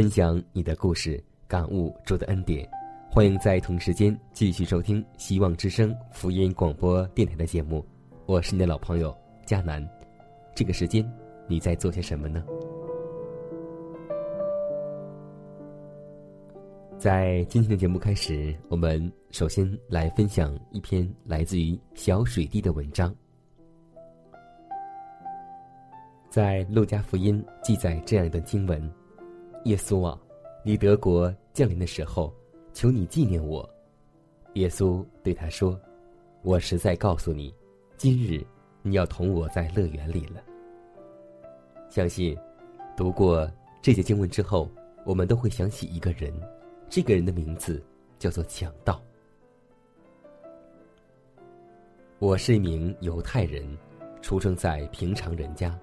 分享你的故事，感悟主的恩典。欢迎在同时间继续收听希望之声福音广播电台的节目，我是你的老朋友佳南。这个时间你在做些什么呢？在今天的节目开始，我们首先来分享一篇来自于小水滴的文章。在路加福音记载这样一段经文。耶稣啊，你德国降临的时候，求你纪念我。耶稣对他说：“我实在告诉你，今日你要同我在乐园里了。”相信读过这节经文之后，我们都会想起一个人，这个人的名字叫做强盗。我是一名犹太人，出生在平常人家，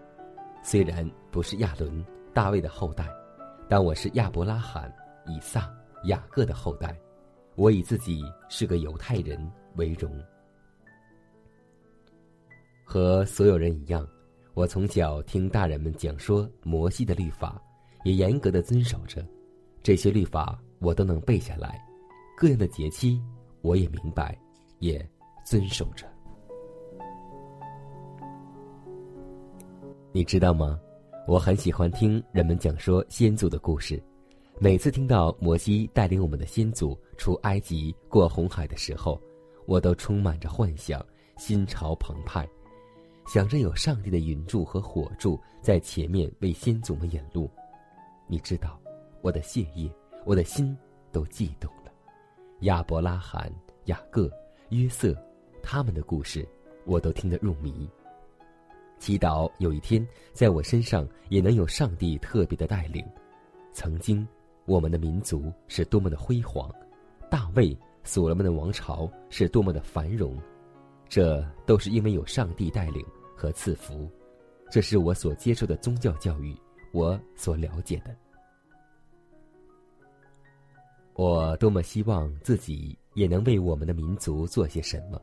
虽然不是亚伦、大卫的后代。但我是亚伯拉罕、以撒、雅各的后代，我以自己是个犹太人为荣。和所有人一样，我从小听大人们讲说摩西的律法，也严格的遵守着。这些律法我都能背下来，各样的节期我也明白，也遵守着。你知道吗？我很喜欢听人们讲说先祖的故事，每次听到摩西带领我们的先祖出埃及过红海的时候，我都充满着幻想，心潮澎湃，想着有上帝的云柱和火柱在前面为先祖们引路。你知道，我的血液，我的心都悸动了。亚伯拉罕、雅各、约瑟，他们的故事，我都听得入迷。祈祷有一天，在我身上也能有上帝特别的带领。曾经，我们的民族是多么的辉煌，大卫、所罗门的王朝是多么的繁荣，这都是因为有上帝带领和赐福。这是我所接受的宗教教育，我所了解的。我多么希望自己也能为我们的民族做些什么。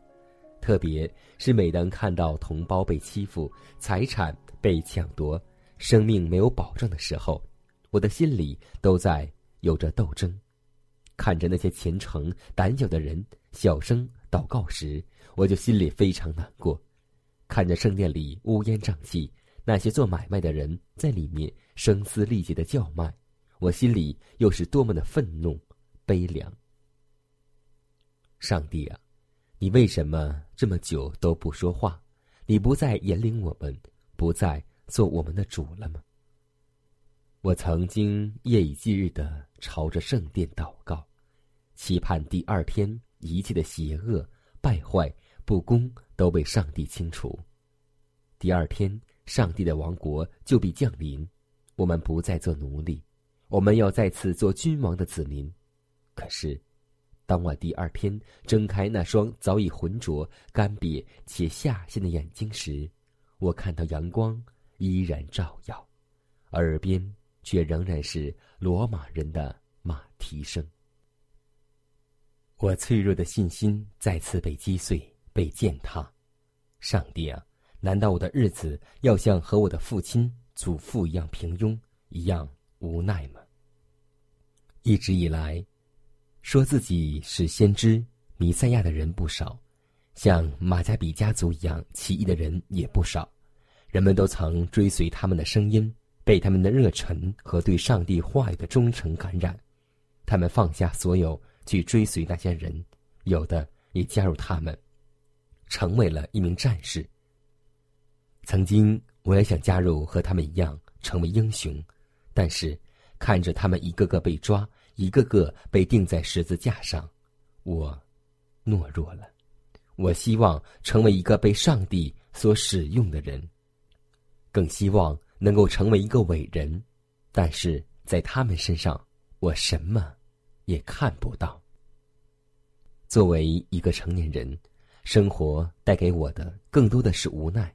特别是每当看到同胞被欺负、财产被抢夺、生命没有保障的时候，我的心里都在有着斗争。看着那些虔诚、胆小的人小声祷告时，我就心里非常难过；看着圣殿里乌烟瘴气，那些做买卖的人在里面声嘶力竭的叫卖，我心里又是多么的愤怒、悲凉。上帝啊！你为什么这么久都不说话？你不再引领我们，不再做我们的主了吗？我曾经夜以继日的朝着圣殿祷告，期盼第二天一切的邪恶、败坏、不公都被上帝清除。第二天，上帝的王国就必降临，我们不再做奴隶，我们要再次做君王的子民。可是。当我第二天睁开那双早已浑浊、干瘪且下陷的眼睛时，我看到阳光依然照耀，耳边却仍然是罗马人的马蹄声。我脆弱的信心再次被击碎、被践踏。上帝啊，难道我的日子要像和我的父亲、祖父一样平庸、一样无奈吗？一直以来，说自己是先知、弥赛亚的人不少，像马加比家族一样奇异的人也不少。人们都曾追随他们的声音，被他们的热忱和对上帝话语的忠诚感染。他们放下所有。去追随那些人，有的也加入他们，成为了一名战士。曾经我也想加入和他们一样成为英雄，但是看着他们一个个被抓，一个个被钉在十字架上，我懦弱了。我希望成为一个被上帝所使用的人，更希望能够成为一个伟人，但是在他们身上，我什么？也看不到。作为一个成年人，生活带给我的更多的是无奈，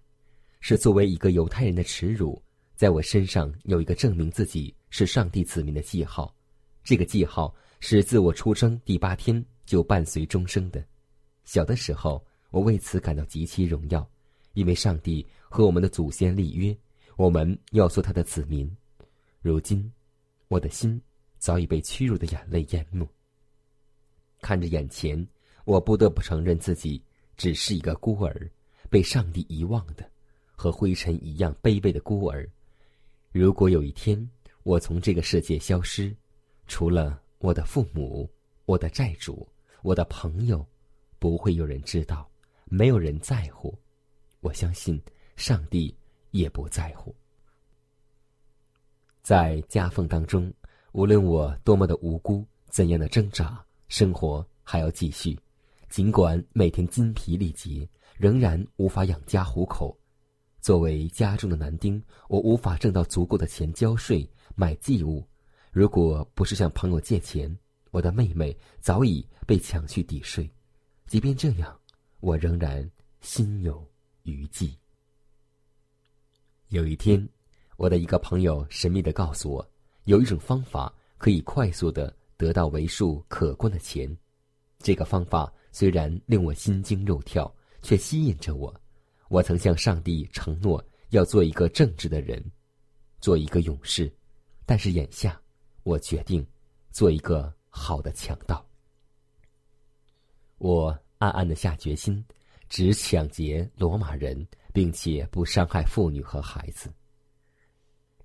是作为一个犹太人的耻辱。在我身上有一个证明自己是上帝子民的记号，这个记号是自我出生第八天就伴随终生的。小的时候，我为此感到极其荣耀，因为上帝和我们的祖先立约，我们要做他的子民。如今，我的心。早已被屈辱的眼泪淹没。看着眼前，我不得不承认自己只是一个孤儿，被上帝遗忘的，和灰尘一样卑微的孤儿。如果有一天我从这个世界消失，除了我的父母、我的债主、我的朋友，不会有人知道，没有人在乎。我相信上帝也不在乎。在夹缝当中。无论我多么的无辜，怎样的挣扎，生活还要继续。尽管每天筋疲力竭，仍然无法养家糊口。作为家中的男丁，我无法挣到足够的钱交税、买祭物。如果不是向朋友借钱，我的妹妹早已被抢去抵税。即便这样，我仍然心有余悸。有一天，我的一个朋友神秘的告诉我。有一种方法可以快速的得到为数可观的钱，这个方法虽然令我心惊肉跳，却吸引着我。我曾向上帝承诺要做一个正直的人，做一个勇士，但是眼下，我决定做一个好的强盗。我暗暗的下决心，只抢劫罗马人，并且不伤害妇女和孩子。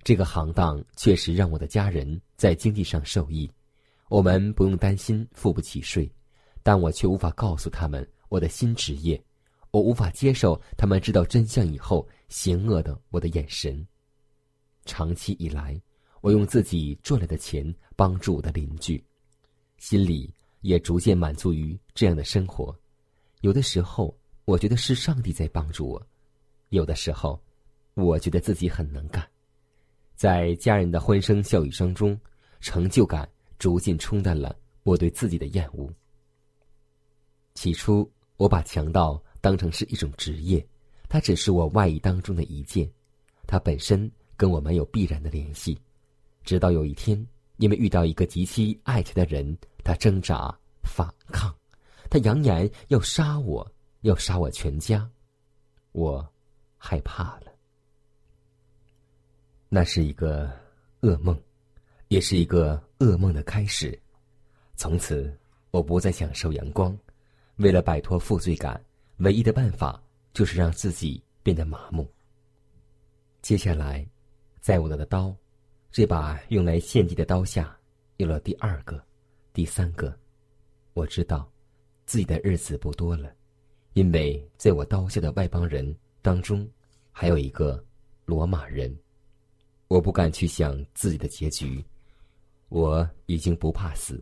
这个行当确实让我的家人在经济上受益，我们不用担心付不起税，但我却无法告诉他们我的新职业，我无法接受他们知道真相以后邪恶的我的眼神。长期以来，我用自己赚来的钱帮助我的邻居，心里也逐渐满足于这样的生活。有的时候，我觉得是上帝在帮助我；有的时候，我觉得自己很能干。在家人的欢声笑语声中，成就感逐渐冲淡了我对自己的厌恶。起初，我把强盗当成是一种职业，它只是我外衣当中的一件，它本身跟我没有必然的联系。直到有一天，因为遇到一个极其爱钱的人，他挣扎反抗，他扬言要杀我，要杀我全家，我害怕了。那是一个噩梦，也是一个噩梦的开始。从此，我不再享受阳光。为了摆脱负罪感，唯一的办法就是让自己变得麻木。接下来，在我的刀，这把用来献祭的刀下，有了第二个、第三个。我知道，自己的日子不多了，因为在我刀下的外邦人当中，还有一个罗马人。我不敢去想自己的结局，我已经不怕死。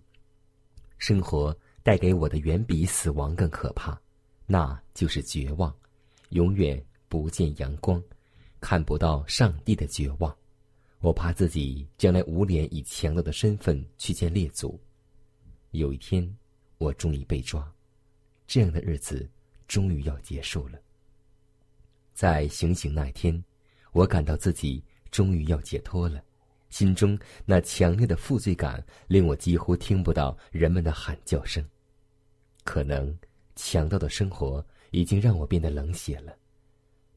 生活带给我的远比死亡更可怕，那就是绝望，永远不见阳光，看不到上帝的绝望。我怕自己将来无脸以强盗的身份去见列祖。有一天，我终于被抓，这样的日子终于要结束了。在行刑那天，我感到自己。终于要解脱了，心中那强烈的负罪感令我几乎听不到人们的喊叫声。可能强盗的生活已经让我变得冷血了。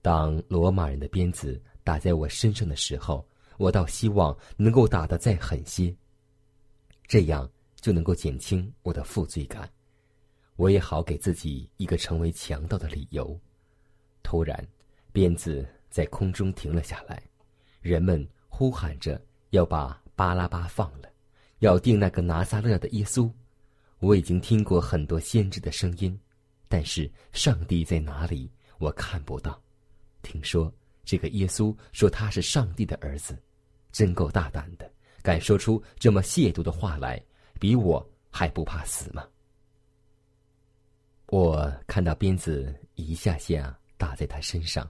当罗马人的鞭子打在我身上的时候，我倒希望能够打得再狠些，这样就能够减轻我的负罪感，我也好给自己一个成为强盗的理由。突然，鞭子在空中停了下来，人们呼喊着要把巴拉巴放了，要定那个拿撒勒的耶稣。我已经听过很多先知的声音，但是上帝在哪里？我看不到。听说这个耶稣说他是上帝的儿子。真够大胆的，敢说出这么亵渎的话来，比我还不怕死吗？我看到鞭子一下下打在他身上，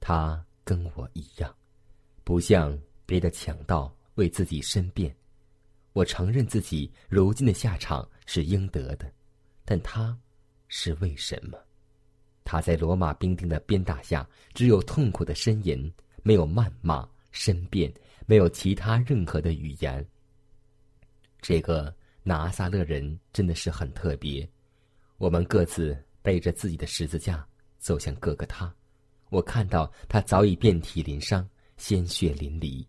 他跟我一样，不像别的强盗为自己申辩。我承认自己如今的下场是应得的，但他是为什么？他在罗马兵丁的鞭打下，只有痛苦的呻吟，没有谩骂申辩。没有其他任何的语言。这个拿撒勒人真的是很特别。我们各自背着自己的十字架走向各个他，我看到他早已遍体鳞伤，鲜血淋漓。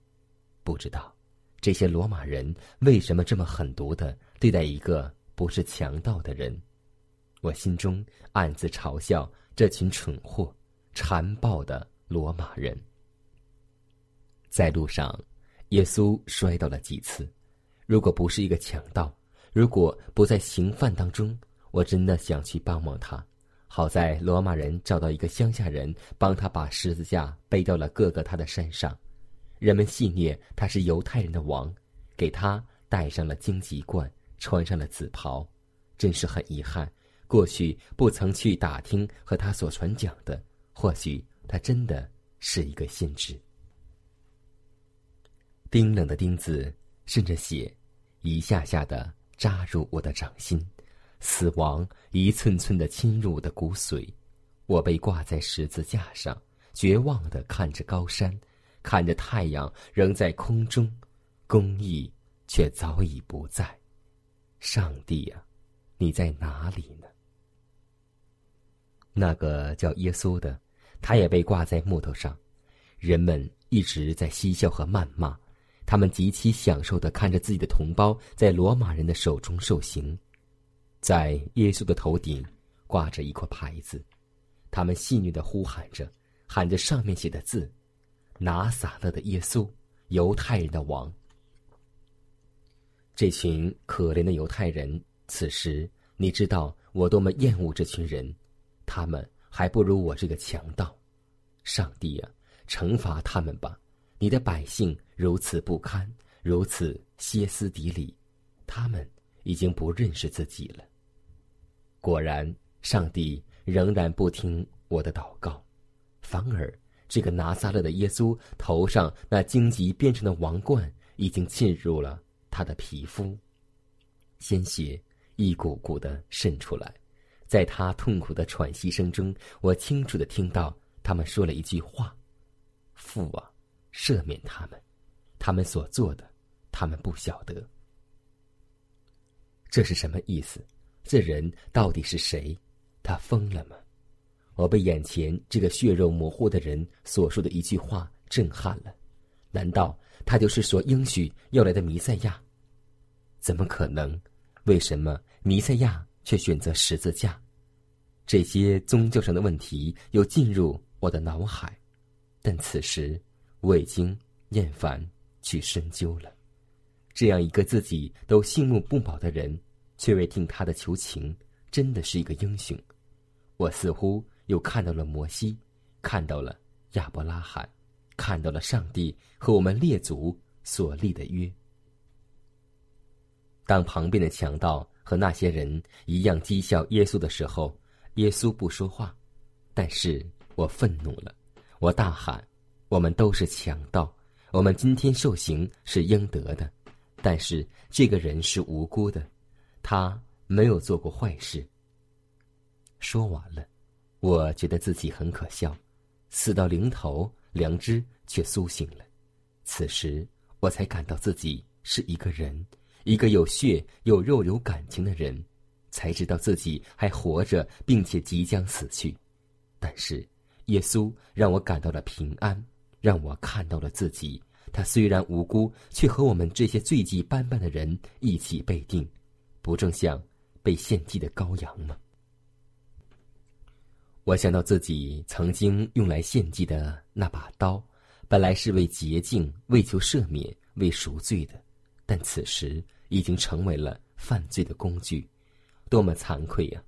不知道这些罗马人为什么这么狠毒的对待一个不是强盗的人。我心中暗自嘲笑这群蠢货、残暴的罗马人。在路上，耶稣摔倒了几次。如果不是一个强盗，如果不在刑犯当中，我真的想去帮帮他。好在罗马人找到一个乡下人，帮他把十字架背到了各个他的山上。人们戏谑他是犹太人的王，给他戴上了荆棘冠，穿上了紫袍。真是很遗憾，过去不曾去打听和他所传讲的。或许他真的是一个先知。冰冷的钉子渗着血，一下下的扎入我的掌心，死亡一寸寸的侵入我的骨髓。我被挂在十字架上，绝望的看着高山，看着太阳仍在空中，公义却早已不在。上帝呀，你在哪里呢？那个叫耶稣的，他也被挂在木头上，人们一直在嬉笑和谩骂。他们极其享受的看着自己的同胞在罗马人的手中受刑，在耶稣的头顶挂着一块牌子，他们戏谑的呼喊着，喊着上面写的字：“拿撒勒的耶稣，犹太人的王。”这群可怜的犹太人，此时你知道我多么厌恶这群人，他们还不如我这个强盗。上帝啊，惩罚他们吧！你的百姓如此不堪，如此歇斯底里，他们已经不认识自己了。果然，上帝仍然不听我的祷告，反而这个拿撒勒的耶稣头上那荆棘编成的王冠已经浸入了他的皮肤，鲜血一股股的渗出来，在他痛苦的喘息声中，我清楚的听到他们说了一句话：“父啊。”赦免他们，他们所做的，他们不晓得。这是什么意思？这人到底是谁？他疯了吗？我被眼前这个血肉模糊的人所说的一句话震撼了。难道他就是所应许要来的弥赛亚？怎么可能？为什么弥赛亚却选择十字架？这些宗教上的问题又进入我的脑海，但此时。我已经厌烦去深究了，这样一个自己都信目不保的人，却为听他的求情，真的是一个英雄。我似乎又看到了摩西，看到了亚伯拉罕，看到了上帝和我们列祖所立的约。当旁边的强盗和那些人一样讥笑耶稣的时候，耶稣不说话，但是我愤怒了，我大喊。我们都是强盗，我们今天受刑是应得的，但是这个人是无辜的，他没有做过坏事。说完了，我觉得自己很可笑，死到临头，良知却苏醒了。此时，我才感到自己是一个人，一个有血有肉有感情的人。才知道自己还活着，并且即将死去。但是，耶稣让我感到了平安，让我看到了自己。他虽然无辜，却和我们这些罪迹斑斑的人一起被定，不正像被献祭的羔羊吗？我想到自己曾经用来献祭的那把刀，本来是为洁净、为求赦免、为赎罪的，但此时已经成为了犯罪的工具，多么惭愧呀！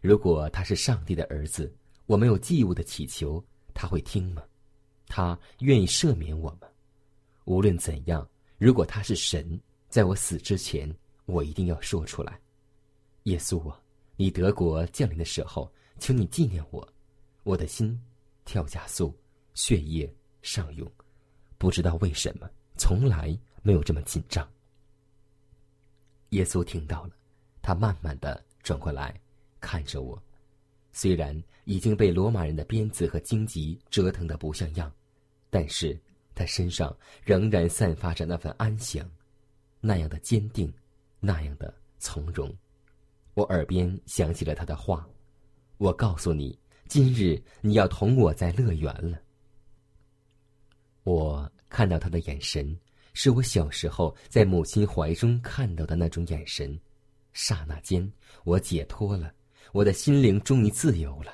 如果他是上帝的儿子，我没有祭物的祈求，他会听吗？他愿意赦免我吗？无论怎样，如果他是神，在我死之前，我一定要说出来：耶稣啊，你德国降临的时候。请你纪念我，我的心跳加速，血液上涌，不知道为什么，从来没有这么紧张。耶稣听到了，他慢慢的转过来，看着我，虽然已经被罗马人的鞭子和荆棘折腾的不像样，但是他身上仍然散发着那份安详，那样的坚定，那样的从容。我耳边响起了他的话。我告诉你，今日你要同我在乐园了。我看到他的眼神，是我小时候在母亲怀中看到的那种眼神。刹那间，我解脱了，我的心灵终于自由了。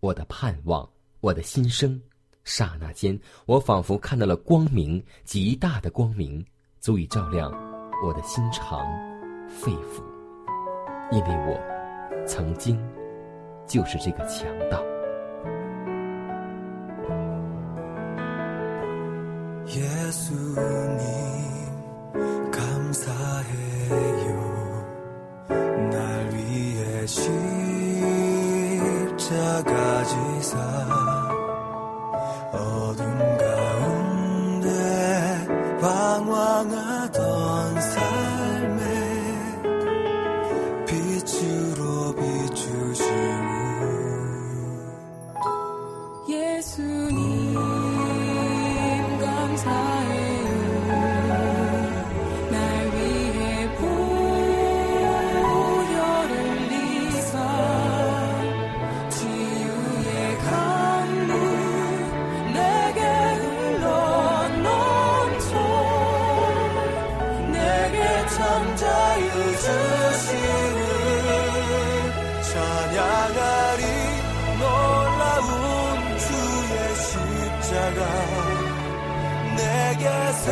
我的盼望，我的心声，刹那间，我仿佛看到了光明，极大的光明，足以照亮我的心肠、肺腑，因为我曾经。就是这个强盗。 예수님 감사해요. 날 위해 십자가 지사. 자유주시는 찬양하리 놀라운 주의 십자가. 내게 새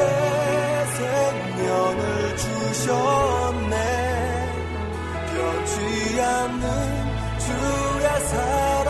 생명을 주셨네. 변치 않는 주의 삶.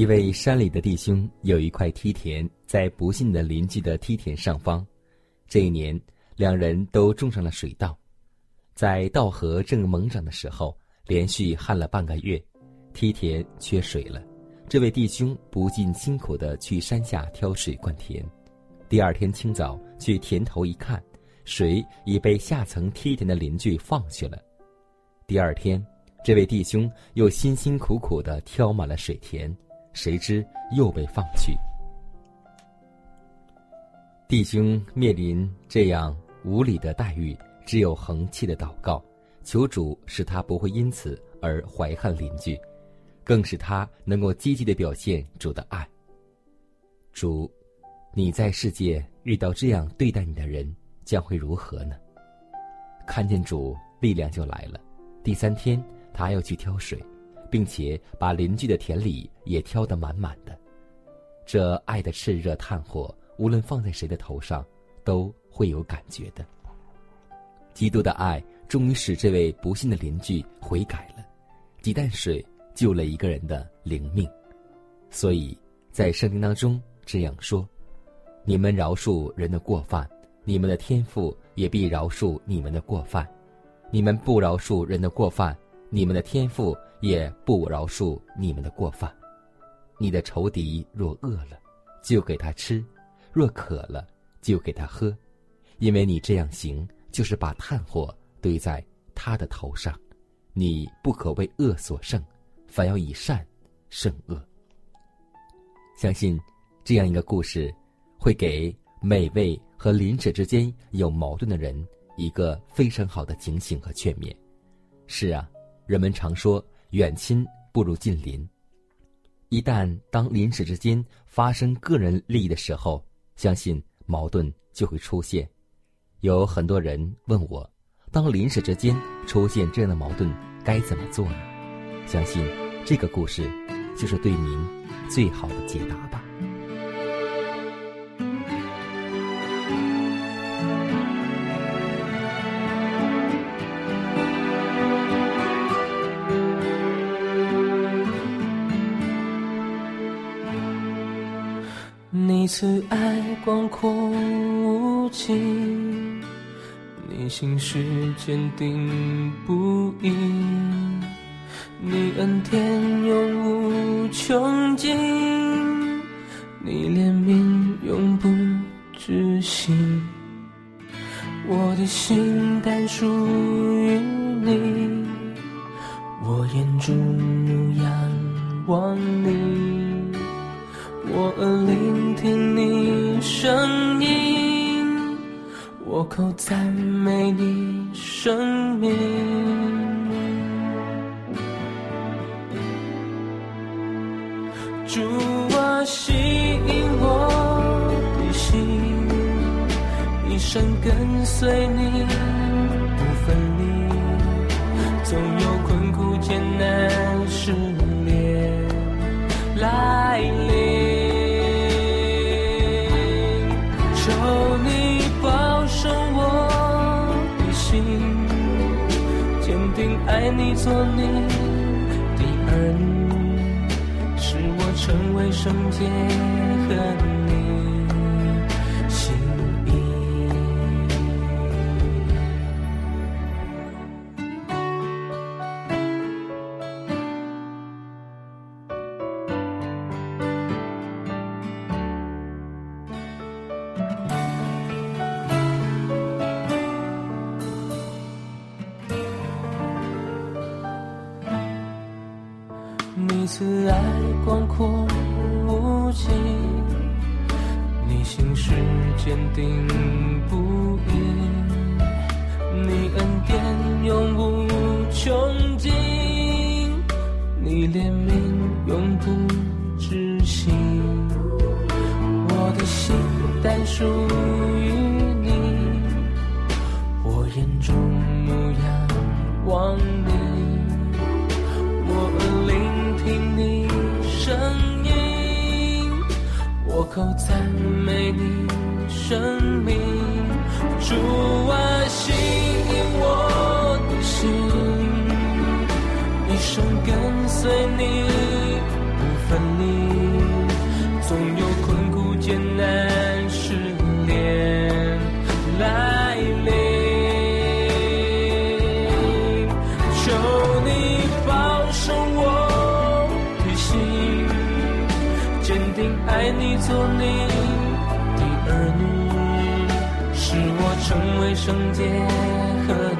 一位山里的弟兄有一块梯田，在不幸的邻居的梯田上方。这一年，两人都种上了水稻。在稻禾正猛长的时候，连续旱了半个月，梯田缺水了。这位弟兄不禁辛苦地去山下挑水灌田。第二天清早去田头一看，水已被下层梯田的邻居放去了。第二天，这位弟兄又辛辛苦苦地挑满了水田。谁知又被放去。弟兄面临这样无理的待遇，只有横气的祷告，求主使他不会因此而怀恨邻居，更使他能够积极的表现主的爱。主，你在世界遇到这样对待你的人，将会如何呢？看见主，力量就来了。第三天，他要去挑水。并且把邻居的田里也挑得满满的，这爱的炽热炭火，无论放在谁的头上，都会有感觉的。基督的爱终于使这位不幸的邻居悔改了，几担水救了一个人的灵命。所以在圣经当中这样说：“你们饶恕人的过犯，你们的天赋也必饶恕你们的过犯；你们不饶恕人的过犯。”你们的天赋也不饶恕你们的过犯。你的仇敌若饿了，就给他吃；若渴了，就给他喝。因为你这样行，就是把炭火堆在他的头上。你不可为恶所胜，反要以善胜恶。相信这样一个故事，会给每位和邻舍之间有矛盾的人一个非常好的警醒和劝勉。是啊。人们常说“远亲不如近邻”。一旦当邻舍之间发生个人利益的时候，相信矛盾就会出现。有很多人问我，当邻舍之间出现这样的矛盾，该怎么做呢？相信这个故事就是对您最好的解答吧。慈爱广阔无际，你心事坚定不移，你恩典永无穷尽，你怜悯永不止息，我的心单属于你，我眼中仰望你。我口赞美你生命。主啊，吸引我的心，一生跟随你做你的儿女，使我成为圣洁慈爱广阔无际，你心事坚定不移，你恩典永无穷尽，你怜悯永不止息，我的心单属听你声音，我口赞美你生命，主啊，吸引我的心，一生跟随你不分离。成为圣洁和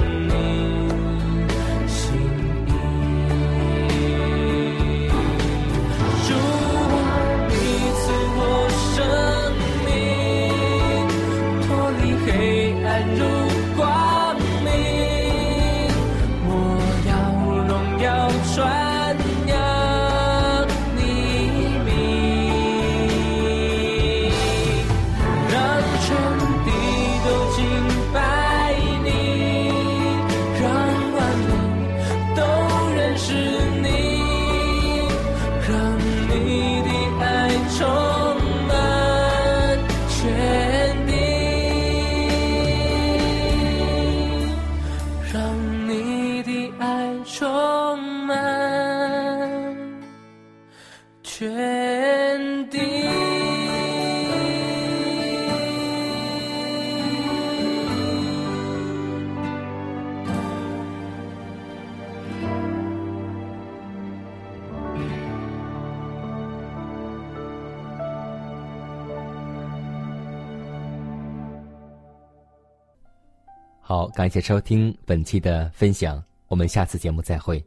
好，感谢收听本期的分享，我们下次节目再会。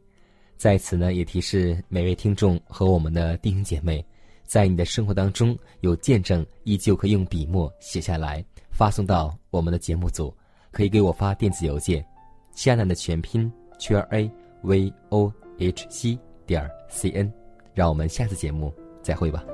在此呢，也提示每位听众和我们的弟兄姐妹，在你的生活当中有见证，依旧可以用笔墨写下来，发送到我们的节目组，可以给我发电子邮件，夏楠的全拼圈 a v o h c 点 c n，让我们下次节目再会吧。